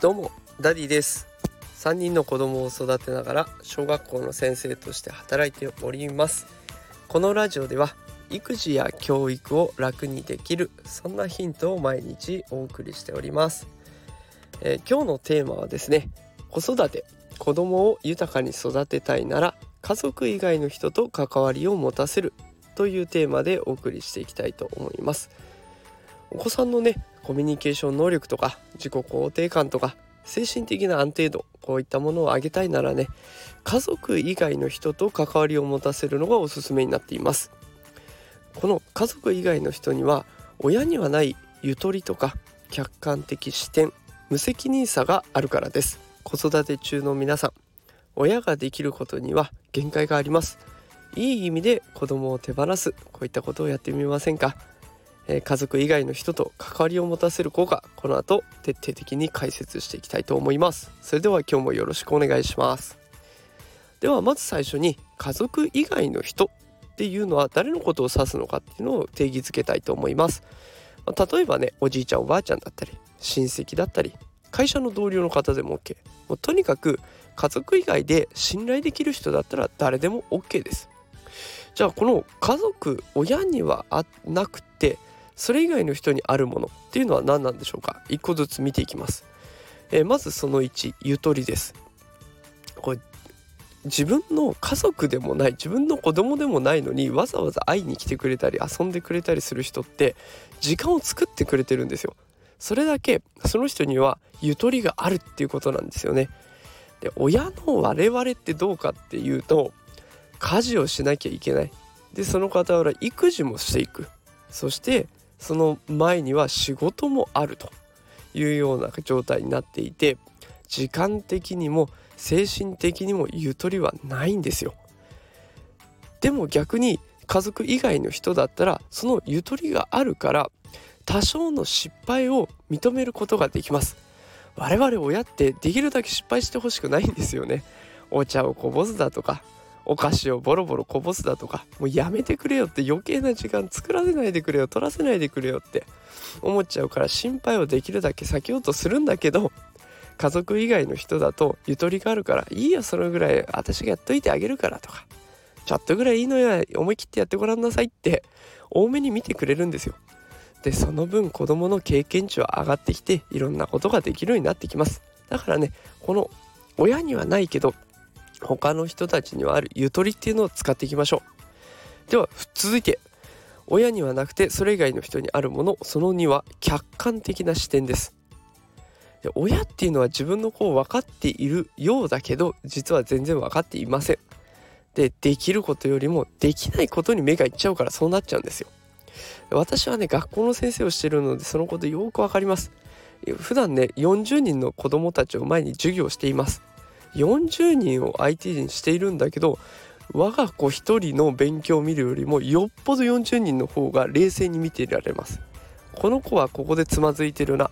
どうもダディです。3人の子供を育てながら小学校の先生として働いております。このラジオでは育児や教育を楽にできるそんなヒントを毎日お送りしております、えー、今日のテーマはですね子育て子供を豊かに育てたいなら家族以外の人と関わりを持たせるというテーマでお送りしていきたいと思います。お子さんのねコミュニケーション能力とか自己肯定感とか精神的な安定度こういったものを上げたいならね家族以外の人と関わりを持たせるのがおすすめになっています。この家族以外の人には親にはないゆとりとか客観的視点無責任さがあるからです。子育て中の皆さん親ができることには限界があります。いい意味で子供を手放す。こういったことをやってみませんか？え家族以外の人と関わりを持たせる効果この後徹底的に解説していきたいと思います。それでは今日もよろしくお願いします。ではまず最初に家族以外の人っていうのは誰のことを指すのかっていうのを定義づけたいと思います。例えばねおじいちゃんおばあちゃんだったり親戚だったり会社の同僚の方でも OK もうとにかく家族以外で信頼できる人だったら誰でも OK です。じゃあこの家族親にはなくてそれ以外の人にあるものっていうのは何なんでしょうか？一個ずつ見ていきます、えー、まずその1ゆとりです。これ自分の家族でもない自分の子供でもないのにわざわざ会いに来てくれたり遊んでくれたりする人って時間を作ってくれてるんですよ。それだけその人にはゆとりがあるっていうことなんですよね。で親の我々ってどうかっていうと家事をしなきゃいけない。でその傍ら育児もしていく。そしてその前には仕事もあると。いうような状態になっていて時間的にも精神的にもゆとりはないんですよ。でも逆に家族以外の人だったらそのゆとりがあるから多少の失敗を認めることができます。我々親ってできるだけ失敗してほしくないんですよね。お茶をこぼすだとかお菓子をボロボロこぼすだとかもうやめてくれよって余計な時間作らせないでくれよ取らせないでくれよって思っちゃうから心配をできるだけ避けようとするんだけど家族以外の人だとゆとりがあるからいいよそのぐらい私がやっといてあげるからとかちょっとぐらいいいのや思い切ってやってごらんなさいって多めに見てくれるんですよ。でその分子供の経験値は上がってきていろんなことができるようになってきます。だからねこの親にはないけど他の人たちにはあるゆとりっていうのを使っていきましょう。では続いて親にはなくてそれ以外の人にあるものその2は客観的な視点です。で親っていうのは自分の子を分かっているようだけど実は全然分かっていません。でできることよりもできないことに目がいっちゃうからそうなっちゃうんですよ。私はね学校の先生をしてるのでそのことよくわかります。普段ね40人の子供たちを前に授業しています。40人を相手にしているんだけど我が子一人の勉強を見るよりもよっぽど40人の方が冷静に見ていられます。この子はここでつまずいてるな。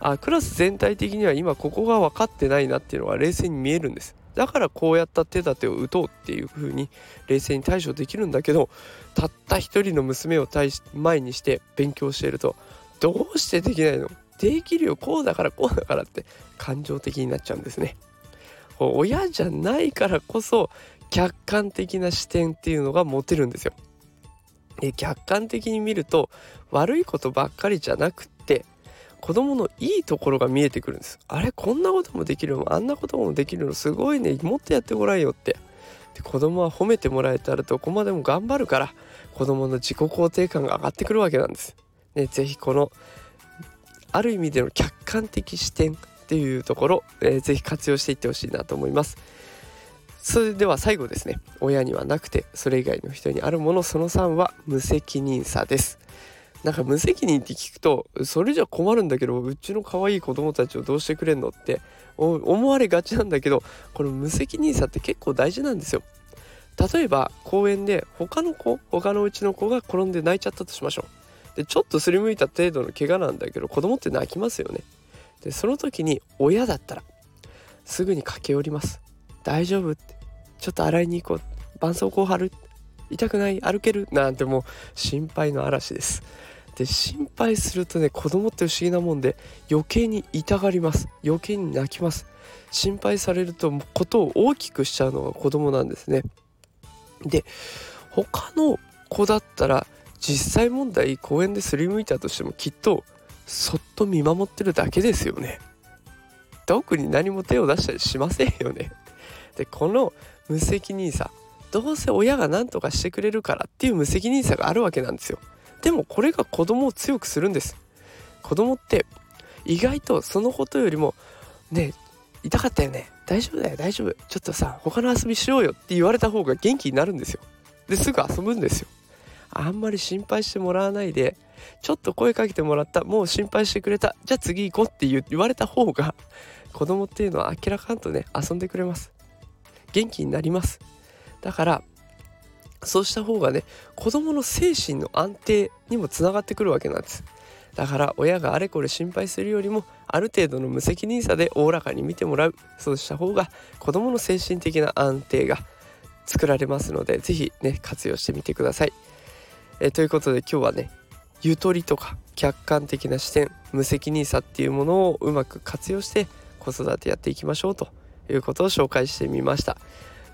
あクラス全体的には今ここが分かってないなっていうのが冷静に見えるんです。だからこうやった手立てを打とうっていう風に冷静に対処できるんだけどたった一人の娘を対し前にして勉強しているとどうしてできないの？できるよこうだからこうだからって感情的になっちゃうんですね。親じゃないからこそ客観的な視点っていうのが持てるんですよ。で客観的に見ると悪いことばっかりじゃなくって子供のいいところが見えてくるんです。あれこんなこともできるの？あんなこともできるのすごいねもっとやってごらんよって。で子供は褒めてもらえたらどこまでも頑張るから子供の自己肯定感が上がってくるわけなんです。ね、ぜひこのある意味での客観的視点っていうところ、えー、ぜひ活用していってほしいなと思います。それでは最後ですね。親にはなくてそれ以外の人にあるものその3は無責任さです。なんか無責任って聞くとそれじゃ困るんだけどうちの可愛い子供たちをどうしてくれんのって思われがちなんだけどこの無責任さって結構大事なんですよ。例えば公園で他の子他のうちの子が転んで泣いちゃったとしましょう。でちょっとすりむいた程度の怪我なんだけど子供って泣きますよね。でその時に親だったらすぐに駆け寄ります。大丈夫って。ちょっと洗いに行こう。絆創膏貼る。痛くない？歩ける？なんてもう心配の嵐です。で心配するとね子供って不思議なもんで余計に痛がります。余計に泣きます。心配されるとことを大きくしちゃうのが子供なんですね。で他の子だったら実際問題公園ですりむいたとしてもきっとそっと見守ってるだけですよね。特に何も手を出したりしませんよね。でこの無責任さどうせ親が何とかしてくれるからっていう無責任さがあるわけなんですよ。でもこれが子供を強くするんです。子供って意外とそのことよりもね痛かったよね。大丈夫だよ。大丈夫。ちょっとさ他の遊びしようよって言われた方が元気になるんですよ。ですぐ遊ぶんですよ。あんまり心配してもらわないでちょっと声かけてもらったもう心配してくれたじゃあ次行こうって言われた方が子供っていうのは明らかんとね遊んでくれます。元気になります。だからそうした方がね子供の精神の安定にもつながってくるわけなんです。だから親があれこれ心配するよりもある程度の無責任さでおおらかに見てもらう。そうした方が子供の精神的な安定が作られますので是非ね活用してみてください。えということで今日はねゆとりとか客観的な視点無責任さっていうものをうまく活用して子育てやっていきましょうということを紹介してみました。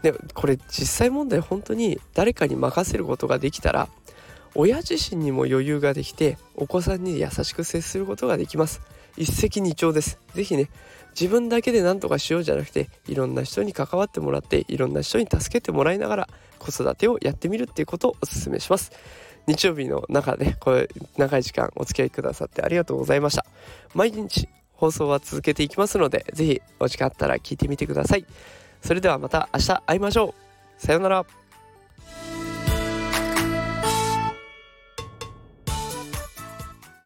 でこれ実際問題本当に誰かに任せることができたら親自身にも余裕ができてお子さんに優しく接することができます。一石二鳥です。是非ね自分だけで何とかしようじゃなくていろんな人に関わってもらっていろんな人に助けてもらいながら子育てをやってみるっていうことをお勧めします。日曜日の中でこれ長い時間お付き合いくださってありがとうございました。毎日放送は続けていきますのでぜひお時間あったら聞いてみてください。それではまた明日会いましょう。さようなら。